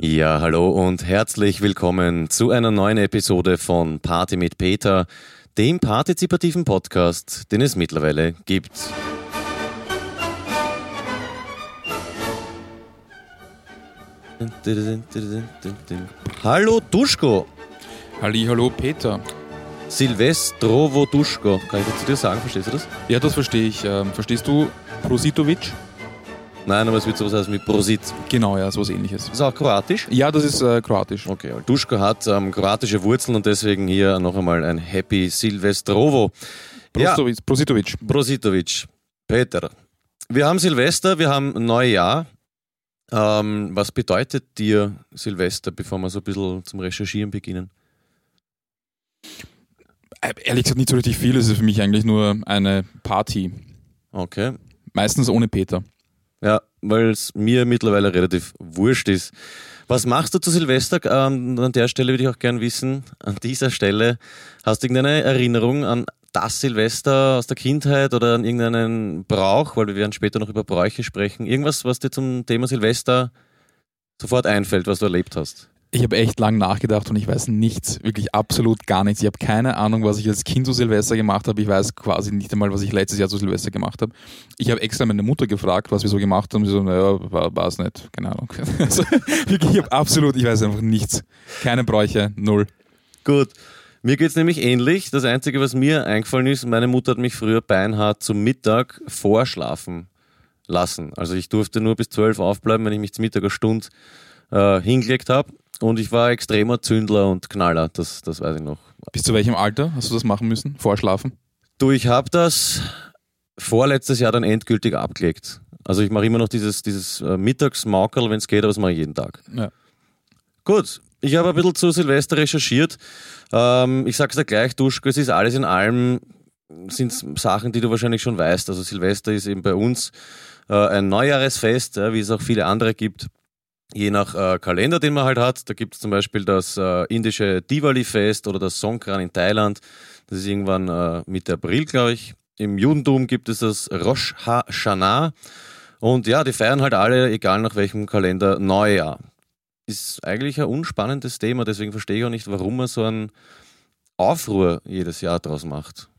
Ja, hallo und herzlich willkommen zu einer neuen Episode von Party mit Peter, dem partizipativen Podcast, den es mittlerweile gibt. Hallo Duschko. Halli, hallo Peter. Silvestrovo Duschko. Kann ich das zu dir sagen? Verstehst du das? Ja, das verstehe ich. Ähm, verstehst du Prositovic? Nein, aber es wird sowas heißen wie Prosit. Genau, ja, sowas ähnliches. Ist auch kroatisch? Ja, das ist äh, kroatisch. Okay, weil Duschko hat ähm, kroatische Wurzeln und deswegen hier noch einmal ein Happy Silvestrovo. Prostovic, ja. Prositovic. Prositovic. Peter. Wir haben Silvester, wir haben Neujahr. Ähm, was bedeutet dir Silvester, bevor wir so ein bisschen zum Recherchieren beginnen? Äh, ehrlich gesagt nicht so richtig viel. Es ist für mich eigentlich nur eine Party. Okay. Meistens ohne Peter. Ja, weil es mir mittlerweile relativ wurscht ist. Was machst du zu Silvester? Ähm, an der Stelle würde ich auch gerne wissen, an dieser Stelle, hast du irgendeine Erinnerung an das Silvester aus der Kindheit oder an irgendeinen Brauch, weil wir werden später noch über Bräuche sprechen. Irgendwas, was dir zum Thema Silvester sofort einfällt, was du erlebt hast? Ich habe echt lang nachgedacht und ich weiß nichts, wirklich absolut gar nichts. Ich habe keine Ahnung, was ich als Kind zu Silvester gemacht habe. Ich weiß quasi nicht einmal, was ich letztes Jahr zu Silvester gemacht habe. Ich habe extra meine Mutter gefragt, was wir so gemacht haben. Sie so, naja, war es nicht, keine Ahnung. Also, wirklich, ich habe absolut, ich weiß einfach nichts. Keine Bräuche, null. Gut. Mir geht es nämlich ähnlich. Das Einzige, was mir eingefallen ist, meine Mutter hat mich früher beinhart zum Mittag vorschlafen lassen. Also ich durfte nur bis zwölf aufbleiben, wenn ich mich zum Mittag eine Stunde äh, hingelegt habe. Und ich war extremer Zündler und Knaller, das, das weiß ich noch. Bis zu welchem Alter hast du das machen müssen? Vorschlafen? Du, ich habe das vorletztes Jahr dann endgültig abgelegt. Also ich mache immer noch dieses, dieses äh, Mittagsmaukerl, wenn es geht, aber das mache ich jeden Tag. Ja. Gut, ich habe ein bisschen zu Silvester recherchiert. Ähm, ich sag's dir gleich, Duschko, es ist alles in allem, sind Sachen, die du wahrscheinlich schon weißt. Also Silvester ist eben bei uns äh, ein Neujahresfest, ja, wie es auch viele andere gibt. Je nach äh, Kalender, den man halt hat. Da gibt es zum Beispiel das äh, indische Diwali-Fest oder das Songkran in Thailand. Das ist irgendwann äh, Mitte April, glaube ich. Im Judentum gibt es das Rosh Hashanah. Und ja, die feiern halt alle, egal nach welchem Kalender, Neujahr ist eigentlich ein unspannendes Thema, deswegen verstehe ich auch nicht, warum man so einen Aufruhr jedes Jahr draus macht.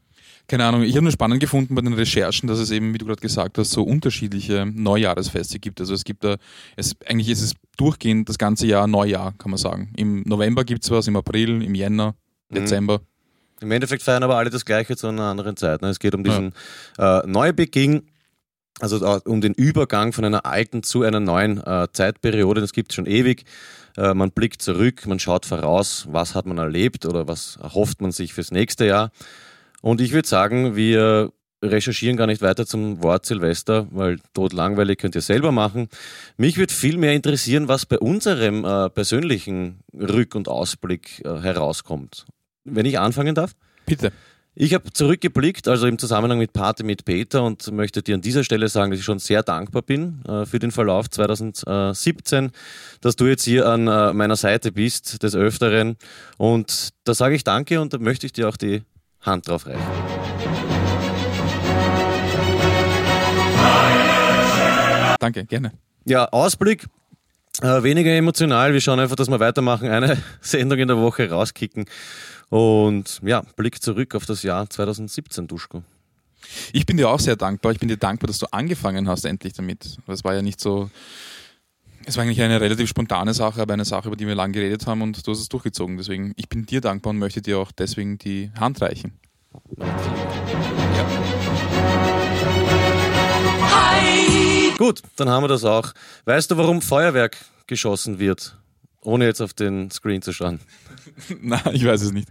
Keine Ahnung, ich habe nur spannend gefunden bei den Recherchen, dass es eben, wie du gerade gesagt hast, so unterschiedliche Neujahresfeste gibt. Also es gibt da, es, eigentlich ist es durchgehend das ganze Jahr Neujahr, kann man sagen. Im November gibt es was, im April, im Jänner, mhm. Dezember. Mhm. Im Endeffekt feiern aber alle das Gleiche zu einer anderen Zeit. Ne? Es geht um diesen ja. äh, Neubeginn also um den Übergang von einer alten zu einer neuen äh, Zeitperiode, das gibt es schon ewig. Äh, man blickt zurück, man schaut voraus, was hat man erlebt oder was erhofft man sich fürs nächste Jahr. Und ich würde sagen, wir recherchieren gar nicht weiter zum Wort Silvester, weil tot langweilig könnt ihr selber machen. Mich würde viel mehr interessieren, was bei unserem äh, persönlichen Rück- und Ausblick äh, herauskommt. Wenn ich anfangen darf? Bitte. Ich habe zurückgeblickt, also im Zusammenhang mit Party mit Peter und möchte dir an dieser Stelle sagen, dass ich schon sehr dankbar bin äh, für den Verlauf 2017, dass du jetzt hier an äh, meiner Seite bist des Öfteren. Und da sage ich danke und da möchte ich dir auch die Hand drauf reichen. Danke, gerne. Ja, Ausblick. Äh, weniger emotional. Wir schauen einfach, dass wir weitermachen, eine Sendung in der Woche rauskicken. Und ja, Blick zurück auf das Jahr 2017, Duschko. Ich bin dir auch sehr dankbar. Ich bin dir dankbar, dass du angefangen hast endlich damit. Das war ja nicht so. Es war eigentlich eine relativ spontane Sache, aber eine Sache, über die wir lange geredet haben und du hast es durchgezogen. Deswegen, ich bin dir dankbar und möchte dir auch deswegen die Hand reichen. Ja. Gut, dann haben wir das auch. Weißt du, warum Feuerwerk geschossen wird? Ohne jetzt auf den Screen zu schauen. Nein, ich weiß es nicht.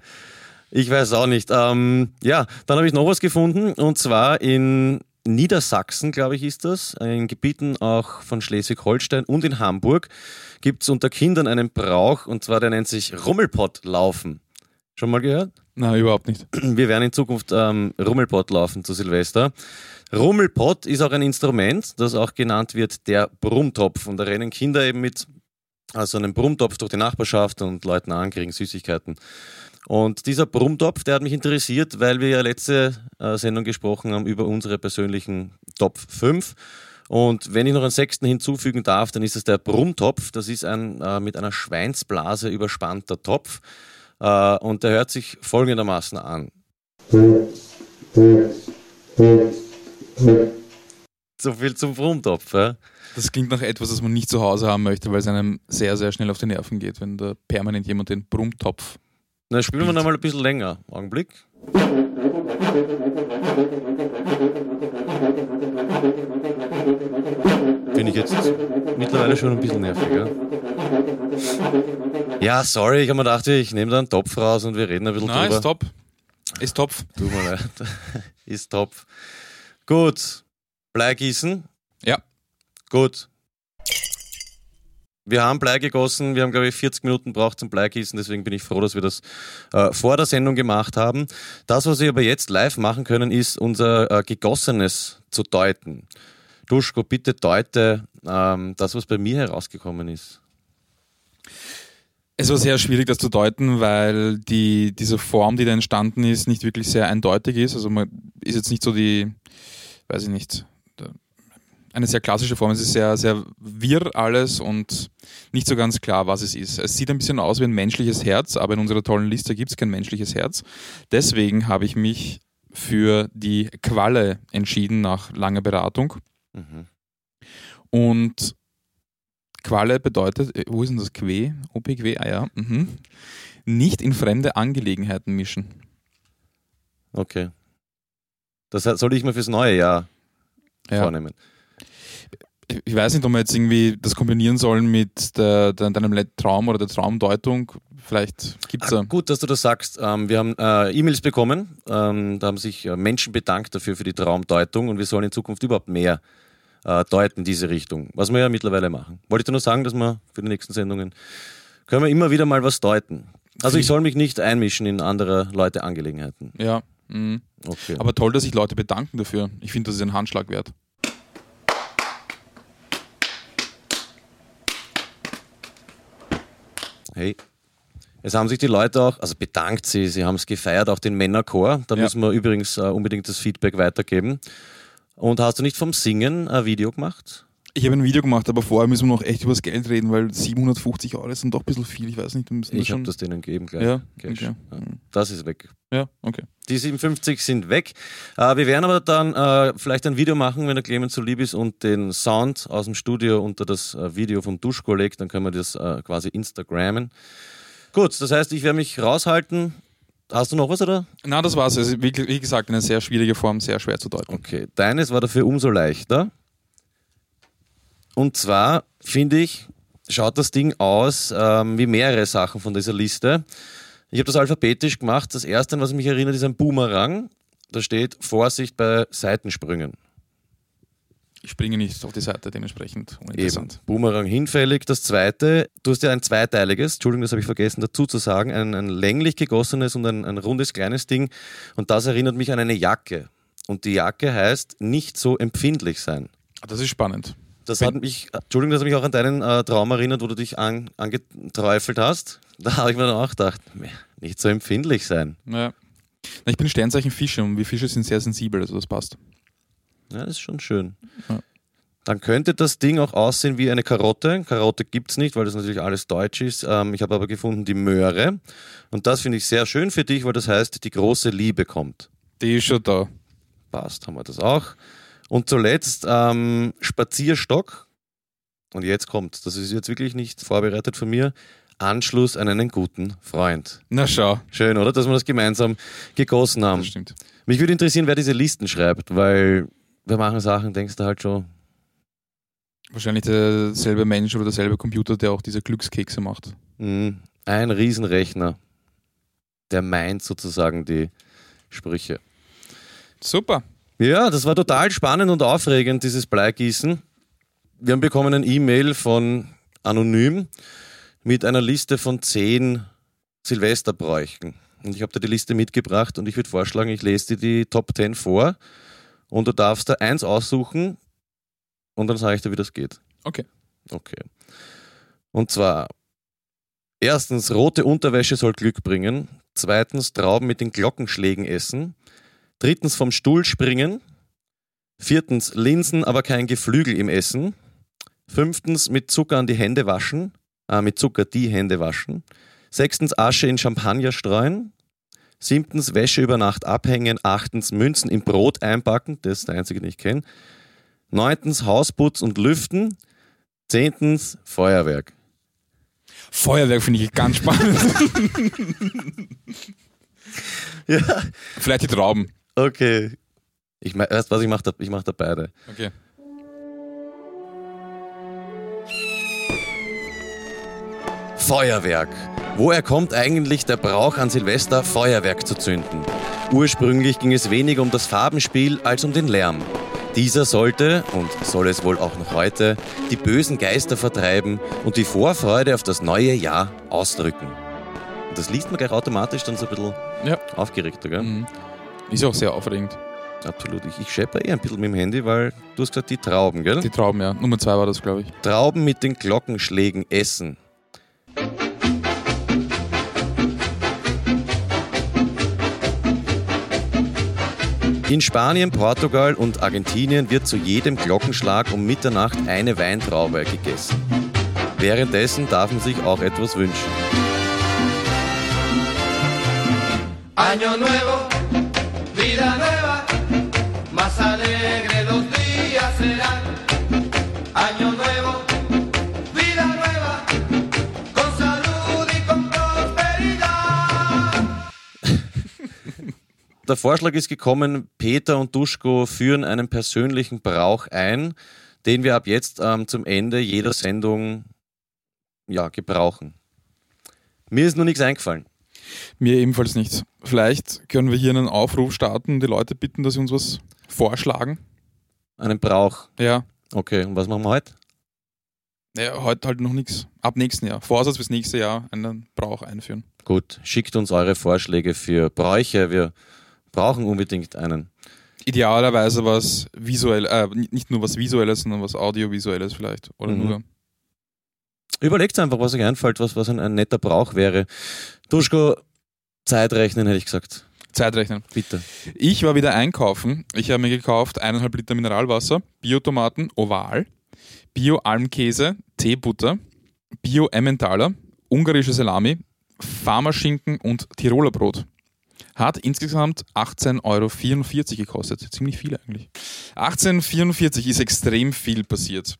Ich weiß auch nicht. Ähm, ja, dann habe ich noch was gefunden und zwar in Niedersachsen, glaube ich, ist das, in Gebieten auch von Schleswig-Holstein und in Hamburg gibt es unter Kindern einen Brauch und zwar der nennt sich Rummelpott laufen. Schon mal gehört? Nein, überhaupt nicht. Wir werden in Zukunft ähm, Rummelpott laufen zu Silvester. Rummelpott ist auch ein Instrument, das auch genannt wird der Brummtopf. Und da rennen Kinder eben mit also einen Brummtopf durch die Nachbarschaft und Leuten ankriegen, Süßigkeiten. Und dieser Brummtopf, der hat mich interessiert, weil wir ja letzte äh, Sendung gesprochen haben über unsere persönlichen Top 5. Und wenn ich noch einen sechsten hinzufügen darf, dann ist es der Brummtopf. Das ist ein äh, mit einer Schweinsblase überspannter Topf. Äh, und der hört sich folgendermaßen an. So viel zum Brummtopf. Ja? Das klingt nach etwas, das man nicht zu Hause haben möchte, weil es einem sehr, sehr schnell auf die Nerven geht, wenn da permanent jemand den Brummtopf. Na, spielen wir noch mal ein bisschen länger. Augenblick. Finde ich jetzt mittlerweile schon ein bisschen nerviger. Ja, sorry, ich habe mir gedacht, ich nehme da einen Topf raus und wir reden ein bisschen Na, drüber. ist top. Ist top. Tut mir leid. Ist top. Gut. Bleigießen. Ja. Gut. Wir haben Blei gegossen, wir haben, glaube ich, 40 Minuten braucht zum Bleigießen, deswegen bin ich froh, dass wir das äh, vor der Sendung gemacht haben. Das, was wir aber jetzt live machen können, ist unser äh, Gegossenes zu deuten. Duschko, bitte deute ähm, das, was bei mir herausgekommen ist. Es war sehr schwierig, das zu deuten, weil die, diese Form, die da entstanden ist, nicht wirklich sehr eindeutig ist. Also man ist jetzt nicht so die, weiß ich nicht, eine sehr klassische Form. Es ist sehr, sehr wirr alles und nicht so ganz klar, was es ist. Es sieht ein bisschen aus wie ein menschliches Herz, aber in unserer tollen Liste gibt es kein menschliches Herz. Deswegen habe ich mich für die Qualle entschieden nach langer Beratung. Mhm. Und Qualle bedeutet, äh, wo ist denn das Que? OPQ, ah ja. Mhm. Nicht in fremde Angelegenheiten mischen. Okay. Das soll ich mir fürs neue Jahr Ja. vornehmen. Ich weiß nicht, ob wir jetzt irgendwie das kombinieren sollen mit der, der, deinem Traum oder der Traumdeutung. Vielleicht gibt es Ah, da. gut, dass du das sagst. Ähm, wir haben äh, E-Mails bekommen. Ähm, da haben sich äh, Menschen bedankt dafür für die Traumdeutung und wir sollen in Zukunft überhaupt mehr äh, deuten in diese Richtung. Was wir ja mittlerweile machen. Wollte ich dir nur sagen, dass wir für die nächsten Sendungen können wir immer wieder mal was deuten. Also ich soll mich nicht einmischen in andere Leute Angelegenheiten. Ja. Mhm. Okay. Aber toll, dass sich Leute bedanken dafür. Ich finde, das ist ein Handschlag wert. Hey. Es haben sich die Leute auch, also bedankt sie, sie haben es gefeiert, auch den Männerchor. Da Ja. müssen wir übrigens äh, unbedingt das Feedback weitergeben. Und hast du nicht vom Singen ein Video gemacht? Ich habe ein Video gemacht, aber vorher müssen wir noch echt über das Geld reden, weil 750 Euro sind doch ein bisschen viel. Ich weiß nicht, müssen Ich habe das denen gegeben gleich. ja, okay. Ja. Das ist weg. ja, okay. Die 57 sind weg. Äh, wir werden aber dann äh, vielleicht ein Video machen, wenn der Clemens so lieb ist und den Sound aus dem Studio unter das äh, Video vom Duschko legt, dann können wir das äh, quasi Instagrammen. Gut, das heißt, ich werde mich raushalten. Hast du noch was, oder? Na, das war's. Also, wie, wie gesagt, eine sehr schwierige Form, sehr schwer zu deuten. Okay, deines war dafür umso leichter. Und zwar, finde ich, schaut das Ding aus ähm, wie mehrere Sachen von dieser Liste. Ich habe das alphabetisch gemacht. Das erste, an was mich erinnert, ist ein Boomerang. Da steht Vorsicht bei Seitensprüngen. Ich springe nicht auf die Seite, dementsprechend Eben. uninteressant. Boomerang hinfällig. Das zweite, du hast ja ein zweiteiliges, Entschuldigung, das habe ich vergessen dazu zu sagen, ein, ein länglich gegossenes und ein, ein rundes kleines Ding. Und das erinnert mich an eine Jacke. Und die Jacke heißt nicht so empfindlich sein. Das ist spannend. Das hat mich, Entschuldigung, das hat mich auch an deinen äh, Traum erinnert, wo du dich an, angeträufelt hast. Da habe ich mir dann auch gedacht, nicht so empfindlich sein. Ja. Na, ich bin Sternzeichen Fische und wir Fische sind sehr sensibel, also das passt. Ja, das ist schon schön. Ja. Dann könnte das Ding auch aussehen wie eine Karotte. Karotte gibt es nicht, weil das natürlich alles deutsch ist. Ähm, ich habe aber gefunden die Möhre. Und das finde ich sehr schön für dich, weil das heißt, die große Liebe kommt. Die ist schon da. Passt, haben wir das auch. Und zuletzt ähm, Spazierstock. Und jetzt kommt, das ist jetzt wirklich nicht vorbereitet von mir, Anschluss an einen guten Freund. Na schau, Schön, oder? Dass wir das gemeinsam gegossen haben. das stimmt. Mich würde interessieren, wer diese Listen schreibt, weil wir machen Sachen, denkst du halt schon, Wahrscheinlich derselbe Mensch oder derselbe Computer, der auch diese Glückskekse macht. mh, ein Riesenrechner, der meint sozusagen die Sprüche. Super. Ja, das war total spannend und aufregend, dieses Bleigießen. Wir haben bekommen ein E-Mail von Anonym mit einer Liste von zehn Silvesterbräuchen. Und ich habe da die Liste mitgebracht und ich würde vorschlagen, ich lese dir die Top 10 vor und du darfst da eins aussuchen und dann sage ich dir, wie das geht. Okay. Okay. Und zwar, erstens, rote Unterwäsche soll Glück bringen. Zweitens, Trauben mit den Glockenschlägen essen. Drittens, vom Stuhl springen. Viertens, Linsen, aber kein Geflügel im Essen. Fünftens, mit Zucker an die Hände waschen. Ah, mit Zucker die Hände waschen. Sechstens, Asche in Champagner streuen. Siebtens, Wäsche über Nacht abhängen. Achtens, Münzen im Brot einpacken. Das ist der einzige, den ich kenne. Neuntens, Hausputz und Lüften. Zehntens, Feuerwerk. Feuerwerk finde ich ganz spannend. Ja, Vielleicht die Trauben. Okay. Ich mein, weißt was, ich mache da, ich mach da beide. Okay. Feuerwerk. Woher kommt eigentlich der Brauch an Silvester, Feuerwerk zu zünden? Ursprünglich ging es weniger um das Farbenspiel als um den Lärm. Dieser sollte, und soll es wohl auch noch heute, die bösen Geister vertreiben und die Vorfreude auf das neue Jahr ausdrücken. Und das liest man gleich automatisch dann so ein bisschen Ja. aufgeregter, gell? Mhm. Ist auch sehr aufregend. Absolut. Ich, ich schepper eh ein bisschen mit dem Handy, weil du hast gesagt, die Trauben, gell? Die Trauben, ja. Nummer zwei war das, glaube ich. Trauben mit den Glockenschlägen essen. In Spanien, Portugal und Argentinien wird zu jedem Glockenschlag um Mitternacht eine Weintraube gegessen. Währenddessen darf man sich auch etwas wünschen. Año nuevo, vida nueva, más alegre los días serán. Año nuevo, vida nueva, con salud y con prosperidad. Der Vorschlag ist gekommen, Peter und Duschko führen einen persönlichen Brauch ein, den wir ab jetzt ähm, zum Ende jeder Sendung ja, gebrauchen. Mir ist nur nichts eingefallen. Mir ebenfalls nichts. Vielleicht können wir hier einen Aufruf starten und die Leute bitten, dass sie uns was vorschlagen. Einen Brauch. Ja. Okay, und was machen wir heute? Naja, heute halt noch nichts. Ab nächsten Jahr. Vorsatz fürs nächste Jahr einen Brauch einführen. Gut, schickt uns eure Vorschläge für Bräuche. Wir brauchen unbedingt einen. Idealerweise was visuell, äh, nicht nur was Visuelles, sondern was Audiovisuelles vielleicht. Oder Mhm. nur. Überlegt einfach, was euch einfällt, was, was ein, ein netter Brauch wäre. Duschko, Zeitrechnen hätte ich gesagt. Zeitrechnen. Bitte. Ich war wieder einkaufen. Ich habe mir gekauft eineinhalb Liter Mineralwasser, Biotomaten oval, Bio-Almkäse, Teebutter, Bio-Emmentaler, ungarische Salami, Farmerschinken und Tiroler Brot. Hat insgesamt 18,44 Euro gekostet. Ziemlich viel eigentlich. 18,44 ist extrem viel passiert.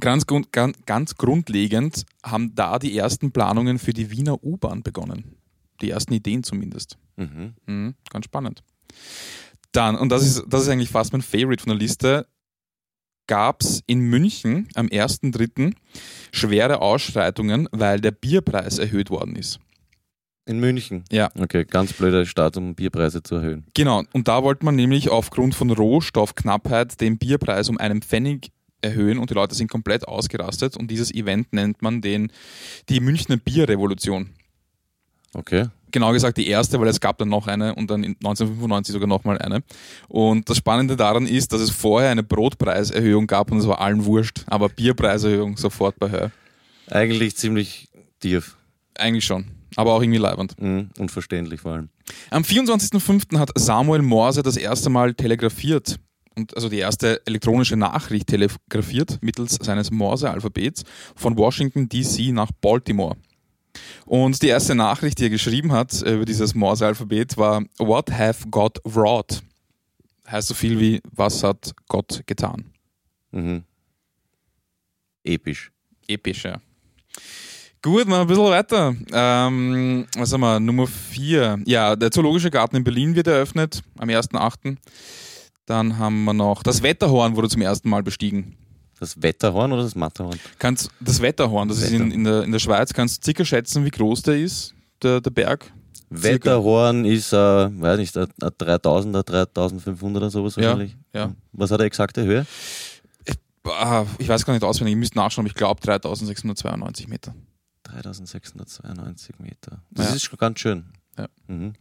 Ganz, ganz, ganz grundlegend haben da die ersten Planungen für die Wiener U-Bahn begonnen. Die ersten Ideen zumindest. Mhm. Mhm, ganz spannend. Dann, und das ist, das ist eigentlich fast mein Favorite von der Liste, gab es in München am 1.3. schwere Ausschreitungen, weil der Bierpreis erhöht worden ist. In München. Ja. Okay, ganz blöder Start, um Bierpreise zu erhöhen. Genau, und da wollte man nämlich aufgrund von Rohstoffknappheit den Bierpreis um einen Pfennig erhöhen und die Leute sind komplett ausgerastet und dieses Event nennt man den, die Münchner Bierrevolution. Okay. Genau gesagt die erste, weil es gab dann noch eine und dann in 1995 sogar nochmal eine. Und das Spannende daran ist, dass es vorher eine Brotpreiserhöhung gab und es war allen wurscht, aber Bierpreiserhöhung sofort bei Hör. Eigentlich ziemlich tief. Eigentlich schon, aber auch irgendwie leibend. Mhm. Unverständlich vor allem. Am 24.05. hat Samuel Morse das erste Mal telegrafiert. Und also die erste elektronische Nachricht telegrafiert mittels seines Morse-Alphabets von Washington DC nach Baltimore. Und die erste Nachricht, die er geschrieben hat über dieses Morse-Alphabet war What have God wrought? Heißt so viel wie Was hat Gott getan? Mhm. Episch. Episch, ja. Gut, mal ein bisschen weiter. Ähm, was haben wir? Nummer 4. Ja, der Zoologische Garten in Berlin wird eröffnet am 1.8. Dann haben wir noch das Wetterhorn wurde zum ersten Mal bestiegen. Das Wetterhorn oder das Matterhorn? Kannst, das Wetterhorn, das ist in, in, der, in der Schweiz, kannst du circa schätzen, wie groß der ist, der, der Berg? Wetterhorn ist, äh, weiß nicht, ein ein 3000er, 3500 oder sowas Ja, wahrscheinlich. ja. Was hat er exakte Höhe? Ah, ich weiß gar nicht auswendig, ich müsste nachschauen, aber ich glaube 3692 Meter. 3692 Meter. Das Ja. ist schon ganz schön. Ja. Mhm.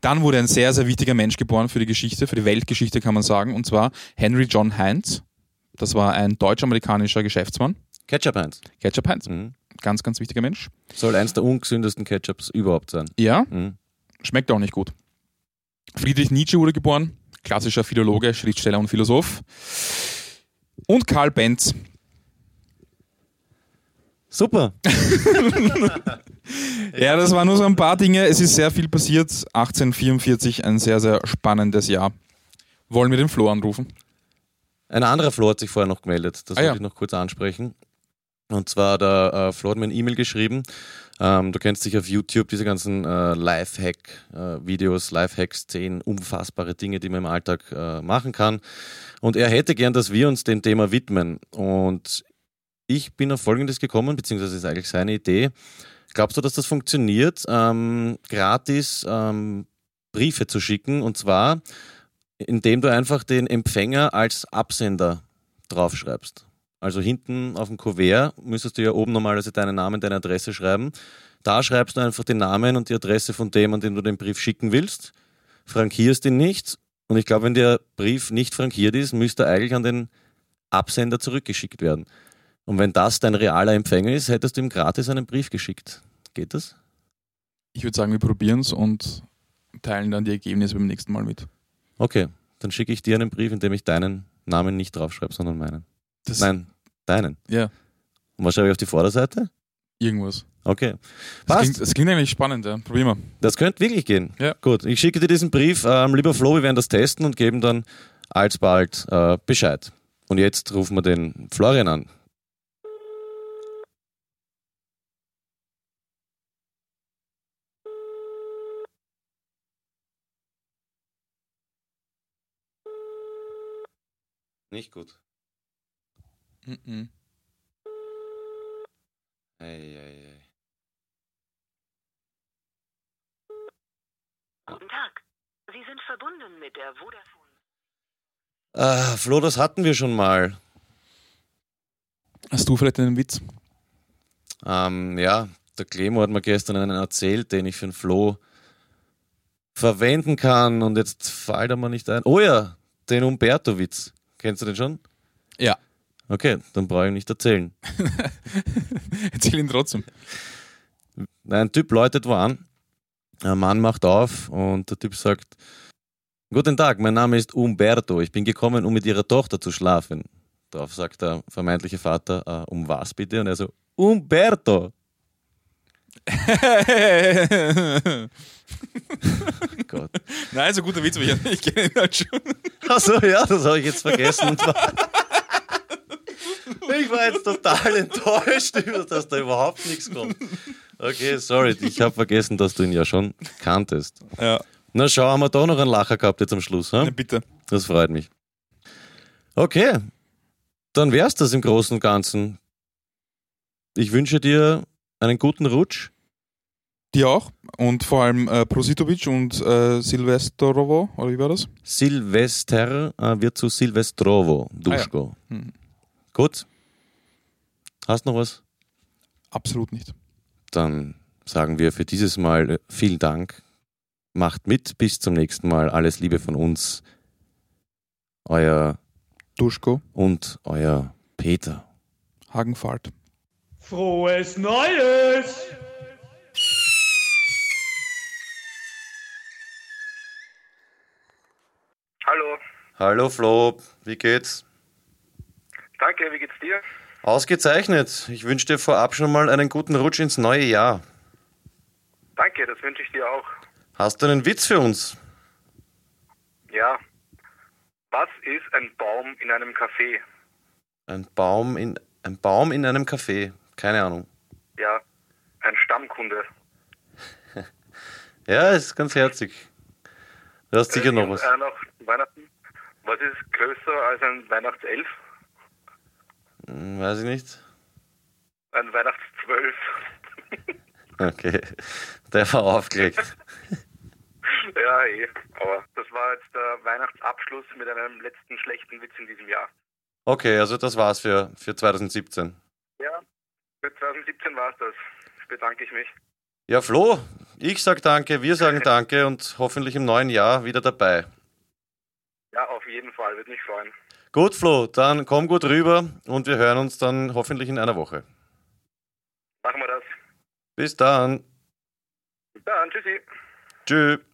Dann wurde ein sehr, sehr wichtiger Mensch geboren für die Geschichte, für die Weltgeschichte kann man sagen, und zwar Henry John Heinz. Das war ein deutsch-amerikanischer Geschäftsmann. Ketchup Heinz. Ketchup Heinz. Mhm. Ganz, ganz wichtiger Mensch. Soll eins der ungesündesten Ketchups überhaupt sein. Ja, Mhm. schmeckt auch nicht gut. Friedrich Nietzsche wurde geboren. klassischer Philologe, Schriftsteller und Philosoph. Und Karl Benz, Super. Ja, das waren nur so ein paar Dinge. Es ist sehr viel passiert. 1844, ein sehr, sehr spannendes Jahr. Wollen wir den Flo anrufen? Ein anderer Flo hat sich vorher noch gemeldet. Das Ah, wollte ja. ich noch kurz ansprechen. Und zwar, der äh, Flo hat mir ein E-Mail geschrieben. Ähm, du kennst dich auf YouTube diese ganzen äh, Lifehack-Videos, Lifehacks, zehn unfassbare Dinge, die man im Alltag äh, machen kann. Und er hätte gern, dass wir uns dem Thema widmen. Und ich bin auf Folgendes gekommen, beziehungsweise ist eigentlich seine Idee. Glaubst du, dass das funktioniert, ähm, gratis ähm, Briefe zu schicken? Und zwar, indem du einfach den Empfänger als Absender draufschreibst. Also hinten auf dem Kuvert müsstest du ja oben normalerweise deinen Namen, deine Adresse schreiben. Da schreibst du einfach den Namen und die Adresse von dem, an den du den Brief schicken willst, frankierst ihn nicht. Und ich glaube, wenn der Brief nicht frankiert ist, müsste er eigentlich an den Absender zurückgeschickt werden. Und wenn das dein realer Empfänger ist, hättest du ihm gratis einen Brief geschickt. Geht das? Ich würde sagen, wir probieren es und teilen dann die Ergebnisse beim nächsten Mal mit. Okay, dann schicke ich dir einen Brief, in dem ich deinen Namen nicht draufschreibe, sondern meinen. Das, Nein, deinen. Ja, Und was schreibe ich auf die Vorderseite? irgendwas. Okay. Das Passt. klingt, das klingt eigentlich spannend, ja. Probieren wir. Das könnte wirklich gehen. Ja. Gut, ich schicke dir diesen Brief. Ähm, lieber Flo, wir werden das testen und geben dann alsbald äh, Bescheid. Und jetzt rufen wir den Florian an. Nicht gut. Mhm. Ei, ei, ei. Guten Tag. Sie sind verbunden mit der Vodafone. Ah, Flo, das hatten wir schon mal. Hast du vielleicht einen Witz? Ähm, ja, der Clemo hat mir gestern einen erzählt, den ich für den Flo verwenden kann und jetzt fällt er mir nicht ein. Oh ja, den Umberto-Witz. Kennst du den schon? Ja. Okay, dann brauche ich nicht erzählen. Erzähl ihn trotzdem. Ein Typ läutet wo an, ein Mann macht auf und der Typ sagt, Guten Tag, mein Name ist Umberto, ich bin gekommen, um mit Ihrer Tochter zu schlafen. Darauf sagt der vermeintliche Vater, äh, um was bitte? Und er so, Umberto. Gott. Nein, so guter Witz, aber ich, ich kenne ihn halt schon. Achso, ja, das habe ich jetzt vergessen. Ich war jetzt total enttäuscht, über dass da überhaupt nichts kommt. Okay, sorry, ich habe vergessen, dass du ihn ja schon kanntest. Ja, Na schau, haben wir doch noch einen Lacher gehabt jetzt am Schluss. Hm? bitte. Das freut mich. Okay, dann wär's das im Großen und Ganzen. Ich wünsche dir einen guten Rutsch. Dir auch. Und vor allem äh, Prositovic und äh, Silvestrovo, oder wie war das? Silvester äh, wird zu Silvestrovo, Duschko. Hm. Gut. Hast noch was? Absolut nicht. Dann sagen wir für dieses Mal äh, vielen Dank. Macht mit. Bis zum nächsten Mal. Alles Liebe von uns. Euer Duschko, und euer Peter. Hagenfahrt. Frohes Neues! Hallo, Hallo Flo, wie geht's? danke, wie geht's dir? Ausgezeichnet. Ich wünsche dir vorab schon mal einen guten Rutsch ins neue Jahr. Danke, das wünsche ich dir auch. Hast du einen Witz für uns? Ja. Was ist ein Baum in einem Café? Ein Baum in ein Baum in einem Café. Keine Ahnung. Ja, ein Stammkunde. Ja, ist ganz herzig. Du hast sicher Äh, noch und was. Einer nach Weihnachten. Was ist größer als ein Weihnachtself? Hm, Weiß ich nicht. Ein Weihnachtszwölf. Okay. Der war aufgelegt. ja, eh. Aber das war jetzt der Weihnachtsabschluss mit einem letzten schlechten Witz in diesem Jahr. Okay, also das war's für, für 2017. Ja, 2017 war es das. Bedanke ich mich. Ja, Flo, ich sag danke, wir sagen danke und hoffentlich im neuen Jahr wieder dabei. Ja, auf jeden Fall, würde mich freuen. Gut, Flo, dann komm gut rüber und wir hören uns dann hoffentlich in einer Woche. Machen wir das. Bis dann. Bis dann, tschüssi. Tschüss.